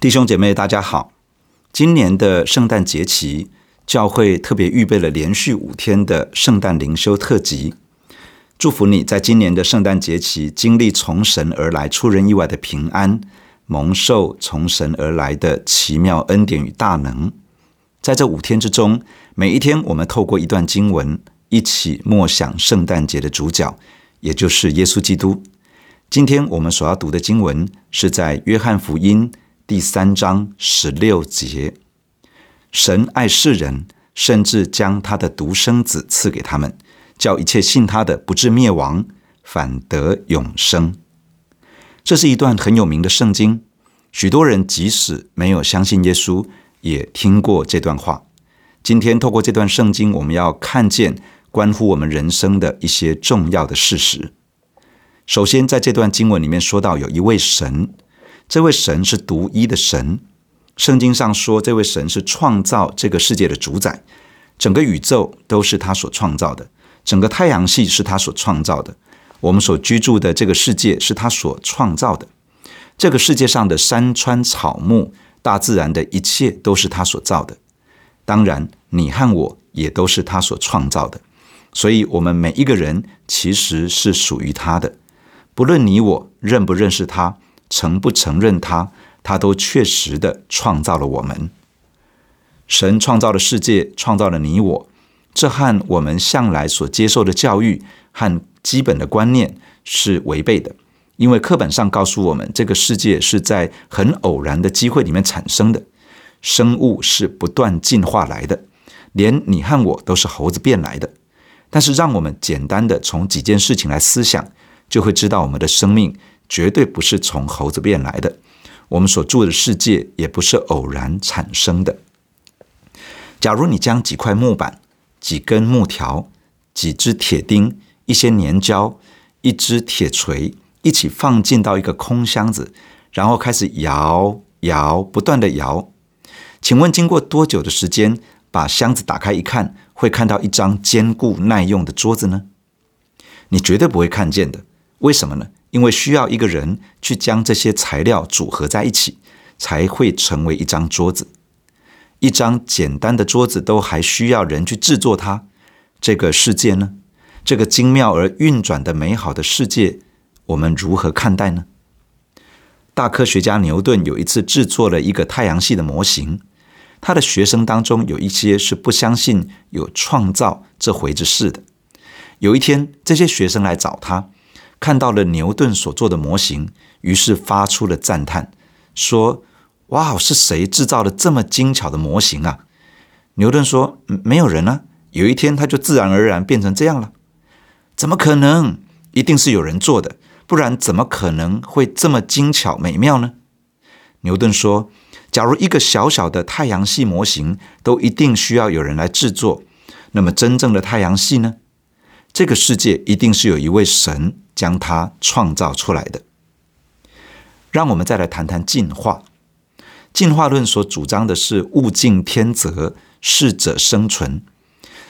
弟兄姐妹，大家好！今年的圣诞节期，教会特别预备了连续五天的圣诞灵修特辑。祝福你在今年的圣诞节期，经历从神而来、出人意外的平安，蒙受从神而来的奇妙恩典与大能。在这五天之中，每一天我们透过一段经文，一起默想圣诞节的主角，也就是耶稣基督。今天我们所要读的经文是在约翰福音。第三章十六节，神爱世人，甚至将他的独生子赐给他们，叫一切信他的不至灭亡，反得永生。这是一段很有名的圣经，许多人即使没有相信耶稣，也听过这段话。今天透过这段圣经，我们要看见关乎我们人生的一些重要的事实。首先，在这段经文里面说到有一位神。这位神是独一的神，圣经上说，这位神是创造这个世界的主宰，整个宇宙都是他所创造的，整个太阳系是他所创造的，我们所居住的这个世界是他所创造的，这个世界上的山川草木、大自然的一切都是他所造的，当然，你和我也都是他所创造的，所以，我们每一个人其实是属于他的，不论你我认不认识他。承不承认他，他都确实的创造了我们。神创造了世界，创造了你我，这和我们向来所接受的教育和基本的观念是违背的。因为课本上告诉我们，这个世界是在很偶然的机会里面产生的，生物是不断进化来的，连你和我都是猴子变来的。但是，让我们简单的从几件事情来思想，就会知道我们的生命。绝对不是从猴子变来的，我们所住的世界也不是偶然产生的。假如你将几块木板、几根木条、几只铁钉、一些粘胶、一只铁锤一起放进到一个空箱子，然后开始摇摇，不断地摇，请问经过多久的时间，把箱子打开一看，会看到一张坚固耐用的桌子呢？你绝对不会看见的。为什么呢？因为需要一个人去将这些材料组合在一起，才会成为一张桌子。一张简单的桌子都还需要人去制作它。这个世界呢？这个精妙而运转的美好的世界，我们如何看待呢？大科学家牛顿有一次制作了一个太阳系的模型，他的学生当中有一些是不相信有创造这回事的。有一天，这些学生来找他。看到了牛顿所做的模型，于是发出了赞叹，说：“哇，是谁制造了这么精巧的模型啊？”牛顿说：“没有人啊，有一天他就自然而然变成这样了。怎么可能？一定是有人做的，不然怎么可能会这么精巧美妙呢？”牛顿说：“假如一个小小的太阳系模型都一定需要有人来制作，那么真正的太阳系呢？这个世界一定是有一位神。”将它创造出来的。让我们再来谈谈进化。进化论所主张的是物竞天择，适者生存。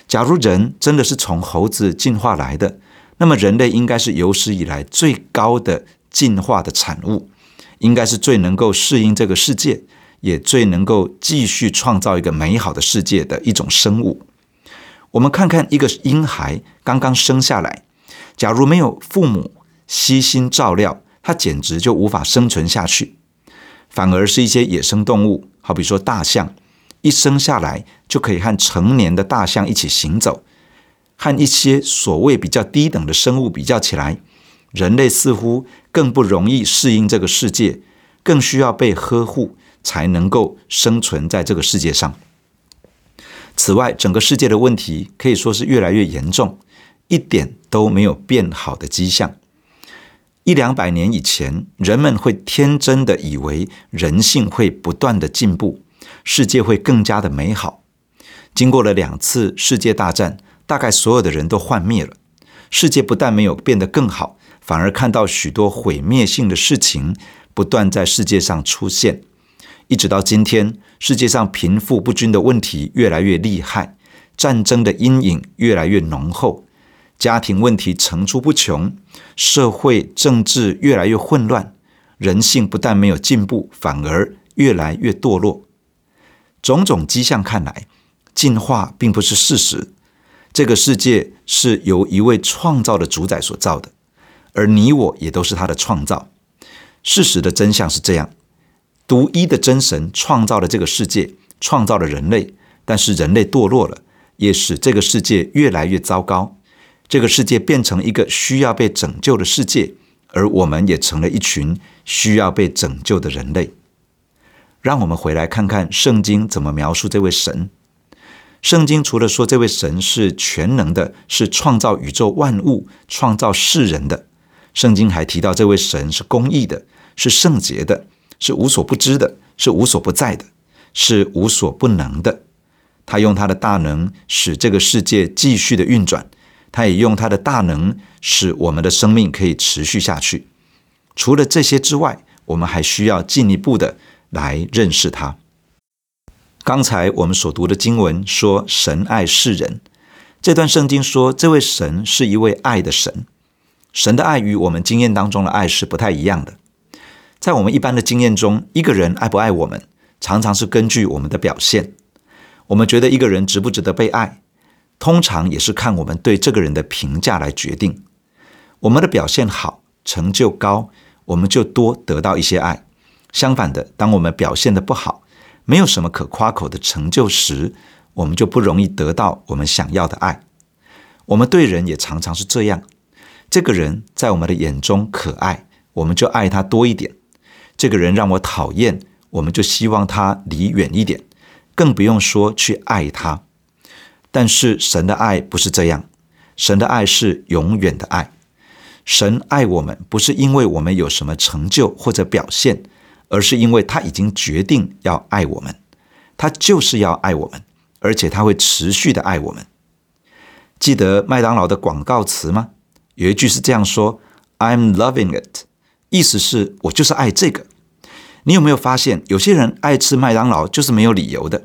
假如人真的是从猴子进化来的，那么人类应该是有史以来最高的进化的产物，应该是最能够适应这个世界，也最能够继续创造一个美好的世界的一种生物。我们看看一个婴孩刚刚生下来。假如没有父母悉心照料，它简直就无法生存下去。反而是一些野生动物，好比说大象，一生下来就可以和成年的大象一起行走。和一些所谓比较低等的生物比较起来，人类似乎更不容易适应这个世界，更需要被呵护，才能够生存在这个世界上。此外，整个世界的问题可以说是越来越严重。一点都没有变好的迹象。一两百年以前，人们会天真的以为人性会不断的进步，世界会更加的美好。经过了两次世界大战，大概所有的人都幻灭了。世界不但没有变得更好，反而看到许多毁灭性的事情不断在世界上出现。一直到今天，世界上贫富不均的问题越来越厉害，战争的阴影越来越浓厚。家庭问题层出不穷，社会政治越来越混乱，人性不但没有进步，反而越来越堕落。种种迹象看来，进化并不是事实。这个世界是由一位创造的主宰所造的，而你我也都是他的创造。事实的真相是这样：独一的真神创造了这个世界，创造了人类，但是人类堕落了，也使这个世界越来越糟糕。这个世界变成一个需要被拯救的世界，而我们也成了一群需要被拯救的人类。让我们回来看看圣经怎么描述这位神。圣经除了说这位神是全能的，是创造宇宙万物、创造世人的，圣经还提到这位神是公义的，是圣洁的，是无所不知的，是无所不在的，是无所不能的。他用他的大能使这个世界继续的运转。他也用他的大能使我们的生命可以持续下去。除了这些之外，我们还需要进一步的来认识他。刚才我们所读的经文说神爱世人，这段圣经说这位神是一位爱的神。神的爱与我们经验当中的爱是不太一样的。在我们一般的经验中，一个人爱不爱我们，常常是根据我们的表现。我们觉得一个人值不值得被爱。通常也是看我们对这个人的评价来决定。我们的表现好，成就高，我们就多得到一些爱。相反的，当我们表现得不好，没有什么可夸口的成就时，我们就不容易得到我们想要的爱。我们对人也常常是这样。这个人在我们的眼中可爱，我们就爱他多一点；这个人让我讨厌，我们就希望他离远一点，更不用说去爱他。但是神的爱不是这样，神的爱是永远的爱。神爱我们不是因为我们有什么成就或者表现，而是因为他已经决定要爱我们，他就是要爱我们，而且他会持续的爱我们。记得麦当劳的广告词吗？有一句是这样说：“I'm loving it”，意思是我就是爱这个。你有没有发现，有些人爱吃麦当劳就是没有理由的，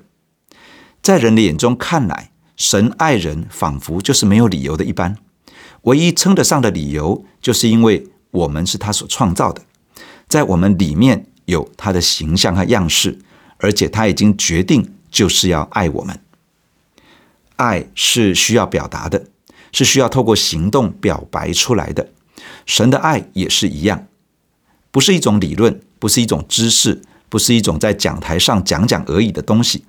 在人的眼中看来。神爱人，仿佛就是没有理由的一般。唯一称得上的理由，就是因为我们是他所创造的，在我们里面有他的形象和样式，而且他已经决定就是要爱我们。爱是需要表达的，是需要透过行动表白出来的。神的爱也是一样，不是一种理论，不是一种知识，不是一种在讲台上讲讲而已的东西。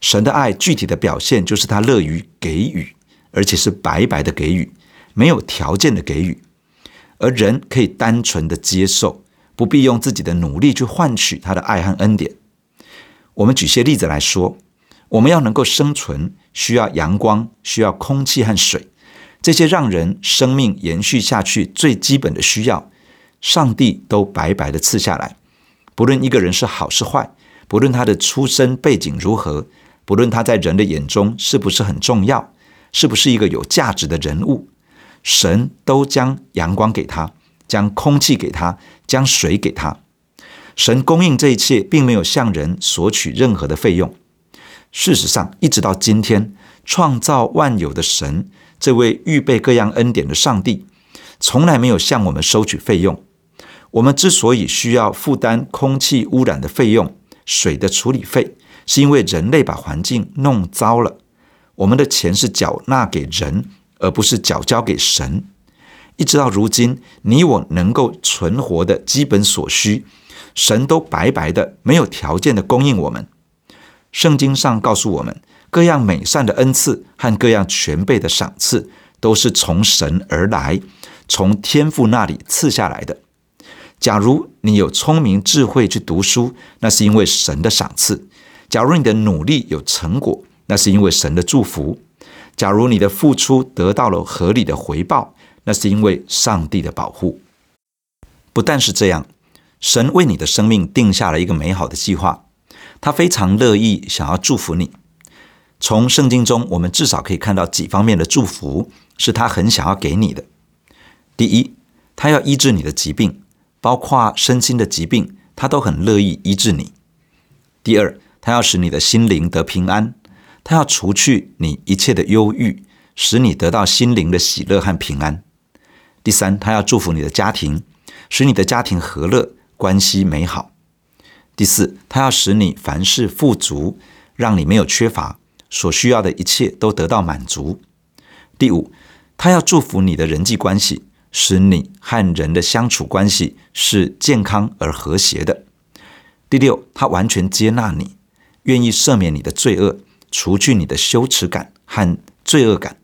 神的爱具体的表现就是他乐于给予，而且是白白的给予，没有条件的给予，而人可以单纯的接受，不必用自己的努力去换取他的爱和恩典。我们举些例子来说，我们要能够生存，需要阳光，需要空气和水，这些让人生命延续下去最基本的需要，上帝都白白的赐下来。不论一个人是好是坏，不论他的出身背景如何。不论他在人的眼中是不是很重要，是不是一个有价值的人物，神都将阳光给他，将空气给他，将水给他。神供应这一切，并没有向人索取任何的费用。事实上，一直到今天，创造万有的神，这位预备各样恩典的上帝，从来没有向我们收取费用。我们之所以需要负担空气污染的费用、水的处理费，是因为人类把环境弄糟了，我们的钱是缴纳给人，而不是缴交给神。一直到如今，你我能够存活的基本所需，神都白白的、没有条件的供应我们。圣经上告诉我们，各样美善的恩赐和各样全备的赏赐，都是从神而来，从天父那里赐下来的。假如你有聪明智慧去读书，那是因为神的赏赐。假如你的努力有成果，那是因为神的祝福；假如你的付出得到了合理的回报，那是因为上帝的保护。不但是这样，神为你的生命定下了一个美好的计划，他非常乐意想要祝福你。从圣经中，我们至少可以看到几方面的祝福是他很想要给你的。第一，他要医治你的疾病，包括身心的疾病，他都很乐意医治你。第二，他要使你的心灵得平安，他要除去你一切的忧郁，使你得到心灵的喜乐和平安。第三，他要祝福你的家庭，使你的家庭和乐，关系美好。第四，他要使你凡事富足，让你没有缺乏，所需要的一切都得到满足。第五，他要祝福你的人际关系，使你和人的相处关系是健康而和谐的。第六，他完全接纳你，愿意赦免你的罪恶，除去你的羞耻感和罪恶感，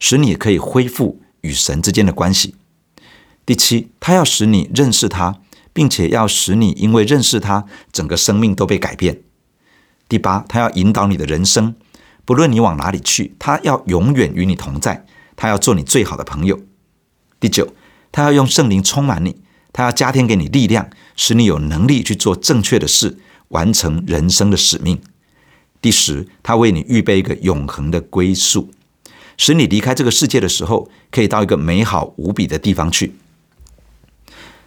使你可以恢复与神之间的关系。第七，他要使你认识他。并且要使你因为认识他，整个生命都被改变。第八，他要引导你的人生，不论你往哪里去，他要永远与你同在，他要做你最好的朋友。第九，他要用圣灵充满你，他要加添给你力量，使你有能力去做正确的事，完成人生的使命。第十，他为你预备一个永恒的归宿，使你离开这个世界的时候，可以到一个美好无比的地方去。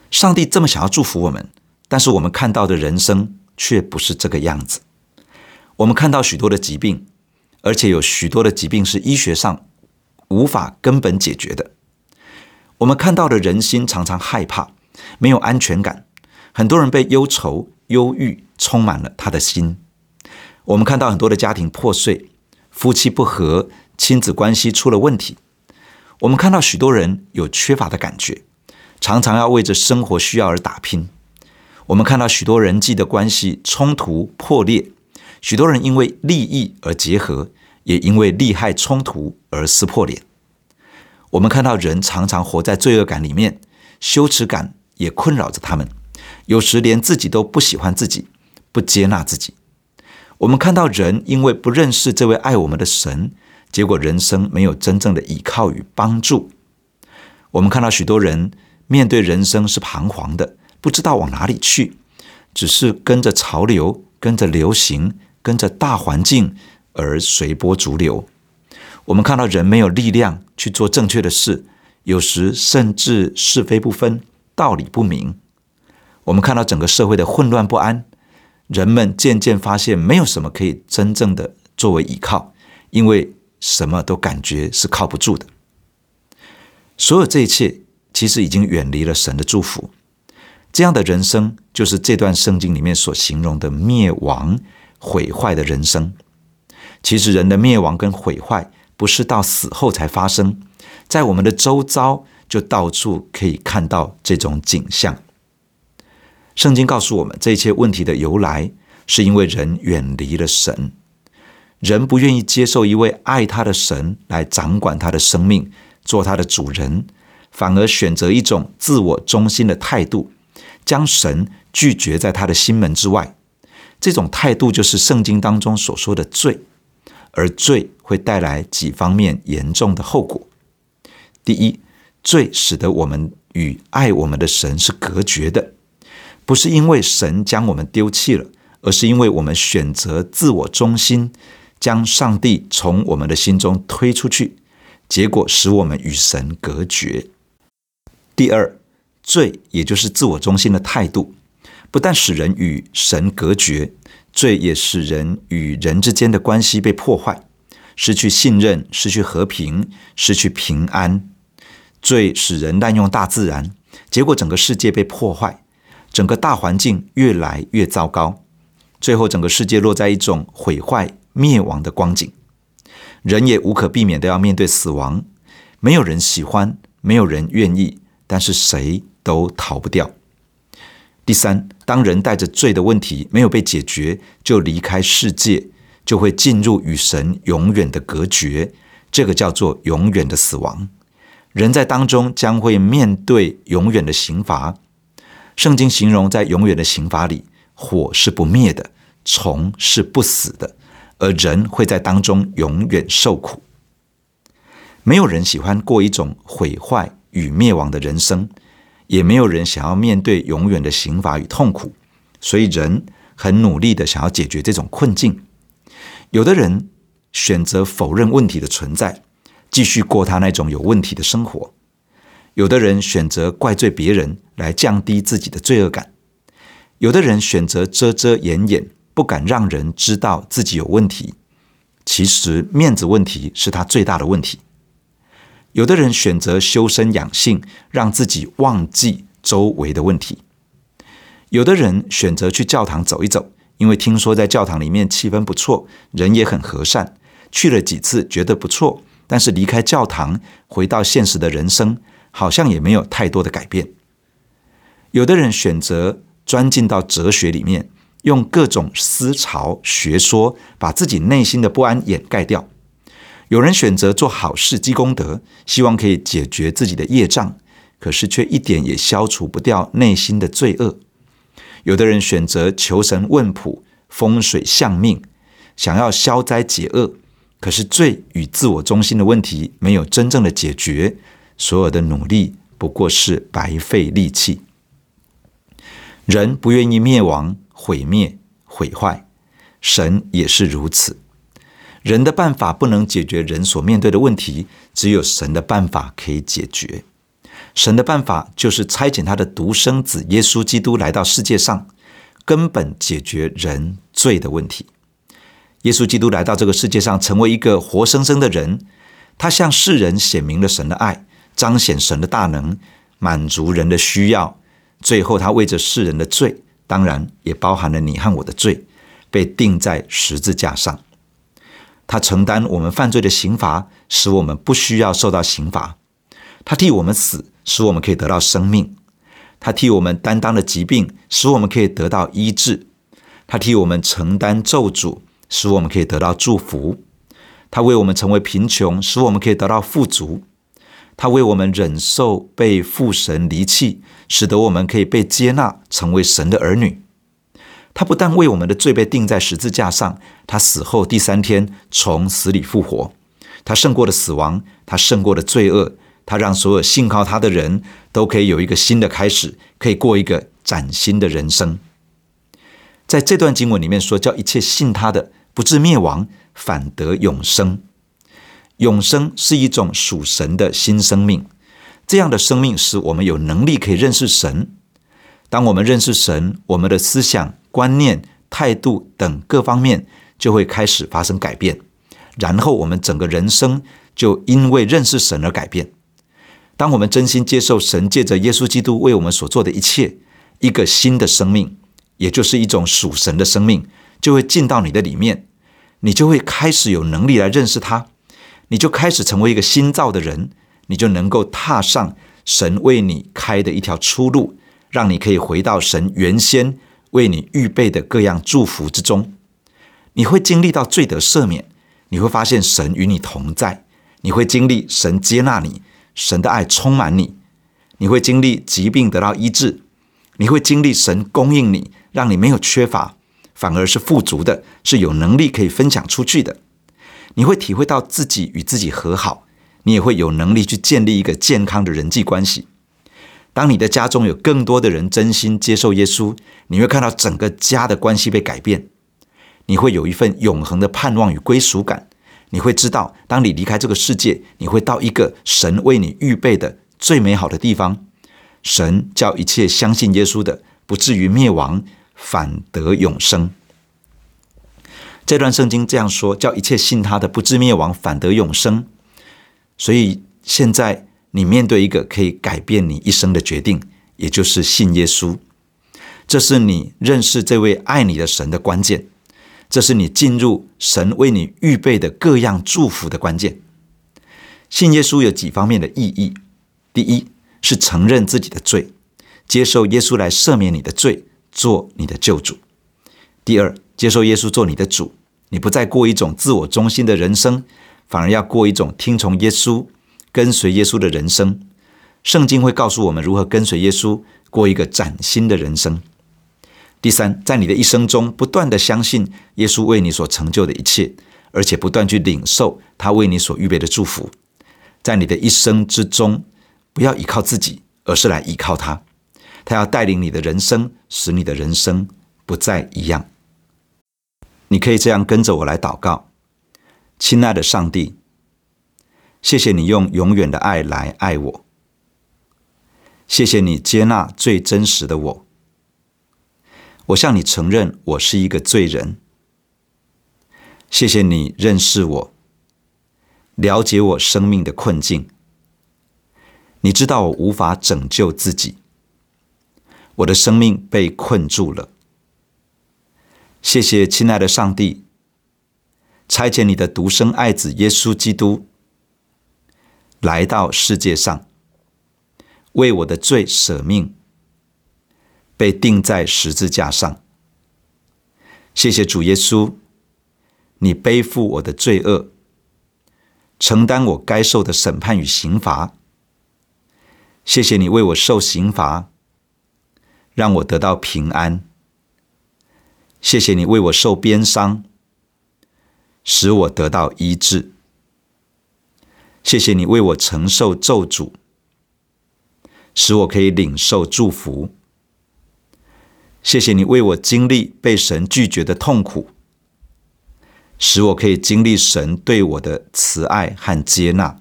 上帝这么想要祝福我们，但是我们看到的人生却不是这个样子。我们看到许多的疾病，而且有许多的疾病是医学上无法根本解决的。我们看到的人心常常害怕，没有安全感，很多人被忧愁、忧郁充满了他的心。我们看到很多的家庭破碎，夫妻不和，亲子关系出了问题。我们看到许多人有缺乏的感觉。常常要为着生活需要而打拼。我们看到许多人际的关系冲突破裂，许多人因为利益而结合，也因为利害冲突而撕破脸。我们看到人常常活在罪恶感里面，羞耻感也困扰着他们，有时连自己都不喜欢自己，不接纳自己。我们看到人因为不认识这位爱我们的神，结果人生没有真正的依靠与帮助。我们看到许多人。面对人生是彷徨的，不知道往哪里去，只是跟着潮流、跟着流行、跟着大环境而随波逐流。我们看到人没有力量去做正确的事，有时甚至是非不分、道理不明。我们看到整个社会的混乱不安，人们渐渐发现没有什么可以真正的作为依靠，因为什么都感觉是靠不住的。所有这一切。其实已经远离了神的祝福，这样的人生就是这段圣经里面所形容的灭亡、毁坏的人生。其实人的灭亡跟毁坏不是到死后才发生，在我们的周遭就到处可以看到这种景象。圣经告诉我们，这一切问题的由来是因为人远离了神，人不愿意接受一位爱他的神来掌管他的生命，做他的主人。反而选择一种自我中心的态度，将神拒绝在他的心门之外。这种态度就是圣经当中所说的罪，而罪会带来几方面严重的后果。第一，罪使得我们与爱我们的神是隔绝的，不是因为神将我们丢弃了，而是因为我们选择自我中心，将上帝从我们的心中推出去，结果使我们与神隔绝。第二，罪也就是自我中心的态度，不但使人与神隔绝，罪也使人与人之间的关系被破坏，失去信任，失去和平，失去平安。罪使人滥用大自然，结果整个世界被破坏，整个大环境越来越糟糕，最后整个世界落在一种毁坏灭亡的光景。人也无可避免的要面对死亡，没有人喜欢，没有人愿意。但是谁都逃不掉。第三，当人带着罪的问题没有被解决，就离开世界，就会进入与神永远的隔绝，这个叫做永远的死亡。人在当中将会面对永远的刑罚。圣经形容在永远的刑罚里，火是不灭的，虫是不死的，而人会在当中永远受苦。没有人喜欢过一种毁坏与灭亡的人生，也没有人想要面对永远的刑罚与痛苦，所以人很努力的想要解决这种困境。有的人选择否认问题的存在，继续过他那种有问题的生活；有的人选择怪罪别人来降低自己的罪恶感；有的人选择遮遮掩掩，不敢让人知道自己有问题。其实面子问题是他最大的问题。有的人选择修身养性，让自己忘记周围的问题；有的人选择去教堂走一走，因为听说在教堂里面气氛不错，人也很和善。去了几次觉得不错，但是离开教堂回到现实的人生，好像也没有太多的改变。有的人选择钻进到哲学里面，用各种思潮学说把自己内心的不安掩盖掉。有人选择做好事积功德，希望可以解决自己的业障，可是却一点也消除不掉内心的罪恶。有的人选择求神问卜、风水相命，想要消灾解厄，可是罪与自我中心的问题没有真正的解决，所有的努力不过是白费力气。人不愿意灭亡、毁灭、毁坏，神也是如此。人的办法不能解决人所面对的问题，只有神的办法可以解决。神的办法就是差遣他的独生子耶稣基督来到世界上，根本解决人罪的问题。耶稣基督来到这个世界上，成为一个活生生的人，他向世人显明了神的爱，彰显神的大能，满足人的需要。最后，他为着世人的罪，当然也包含了你和我的罪，被钉在十字架上。他承担我们犯罪的刑罚，使我们不需要受到刑罚。他替我们死。使我们可以得到生命，他替我们担当了疾病，使我们可以得到医治；他替我们承担咒诅，使我们可以得到祝福；他为我们成为贫穷，使我们可以得到富足；他为我们忍受被父神离弃，使得我们可以被接纳，成为神的儿女。他不但为我们的罪被钉在十字架上，他死后第三天从死里复活，他胜过了死亡，他胜过了罪恶。他让所有信靠他的人都可以有一个新的开始，可以过一个崭新的人生。在这段经文里面说，叫一切信他的不至灭亡，反得永生。永生是一种属神的新生命，这样的生命使我们有能力可以认识神。当我们认识神，我们的思想、观念、态度等各方面就会开始发生改变，然后我们整个人生就因为认识神而改变。当我们真心接受神借着耶稣基督为我们所做的一切，一个新的生命，也就是一种属神的生命，就会进到你的里面，你就会开始有能力来认识他，你就开始成为一个新造的人，你就能够踏上神为你开的一条出路，让你可以回到神原先为你预备的各样祝福之中。你会经历到罪得赦免，你会发现神与你同在，你会经历神接纳你。神的爱充满你，你会经历疾病得到医治，你会经历神供应你，让你没有缺乏，反而是富足的，是有能力可以分享出去的。你会体会到自己与自己和好，你也会有能力去建立一个健康的人际关系。当你的家中有更多的人真心接受耶稣，你会看到整个家的关系被改变，你会有一份永恒的盼望与归属感。你会知道，当你离开这个世界，你会到一个神为你预备的最美好的地方。神叫一切相信耶稣的，不至于灭亡，反得永生。这段圣经这样说：叫一切信他的，不至灭亡，反得永生。所以现在你面对一个可以改变你一生的决定，也就是信耶稣。这是你认识这位爱你的神的关键。这是你进入神为你预备的各样祝福的关键。信耶稣有几方面的意义：第一是承认自己的罪，接受耶稣来赦免你的罪，做你的救主；第二，接受耶稣做你的主，你不再过一种自我中心的人生，反而要过一种听从耶稣、跟随耶稣的人生。圣经会告诉我们如何跟随耶稣，过一个崭新的人生。第三，在你的一生中，不断地相信耶稣为你所成就的一切，而且不断去领受他为你所预备的祝福。在你的一生之中，不要依靠自己，而是来依靠他。他要带领你的人生，使你的人生不再一样。你可以这样跟着我来祷告：亲爱的上帝，谢谢你用永远的爱来爱我，谢谢你接纳最真实的我。我向你承认，我是一个罪人。谢谢你认识我，了解我生命的困境。你知道我无法拯救自己，我的生命被困住了。谢谢亲爱的上帝，差遣你的独生爱子耶稣基督来到世界上，为我的罪舍命，被钉在十字架上。谢谢主耶稣，你背负我的罪恶，承担我该受的审判与刑罚。谢谢你为我受刑罚，让我得到平安。谢谢你为我受鞭伤，使我得到医治。谢谢你为我承受咒诅，使我可以领受祝福。谢谢你为我经历被神拒绝的痛苦，使我可以经历神对我的慈爱和接纳。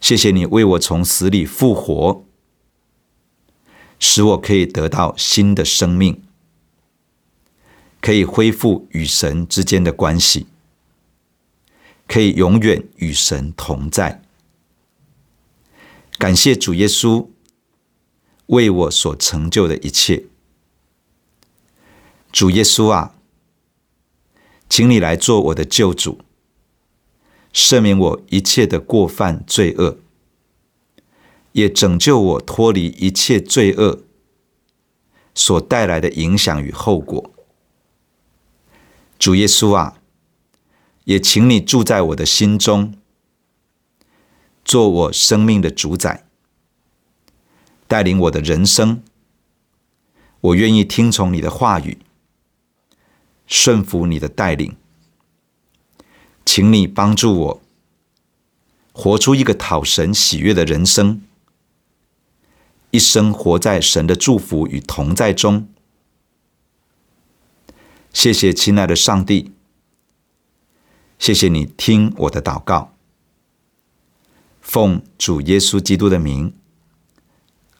谢谢你为我从死里复活，使我可以得到新的生命，可以恢复与神之间的关系，可以永远与神同在。感谢主耶稣为我所成就的一切。主耶稣啊，请你来做我的救主。赦免我一切的过犯罪恶，也拯救我脱离一切罪恶所带来的影响与后果。主耶稣啊，也请你住在我的心中，做我生命的主宰，带领我的人生。我愿意听从你的话语，顺服你的带领。请你帮助我，活出一个讨神喜悦的人生，一生活在神的祝福与同在中。谢谢亲爱的上帝，谢谢你听我的祷告，奉主耶稣基督的名，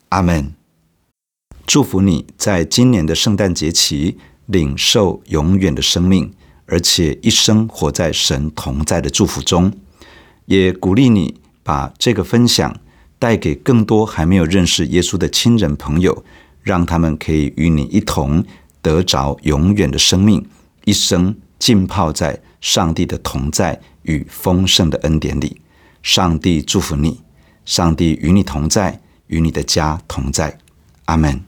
阿门。祝福你在今年的圣诞节期领受永远的生命。而且一生活在神同在的祝福中，也鼓励你把这个分享带给更多还没有认识耶稣的亲人朋友，让他们可以与你一同得着永远的生命，一生浸泡在上帝的同在与丰盛的恩典里。上帝祝福你，上帝与你同在，与你的家同在。阿门。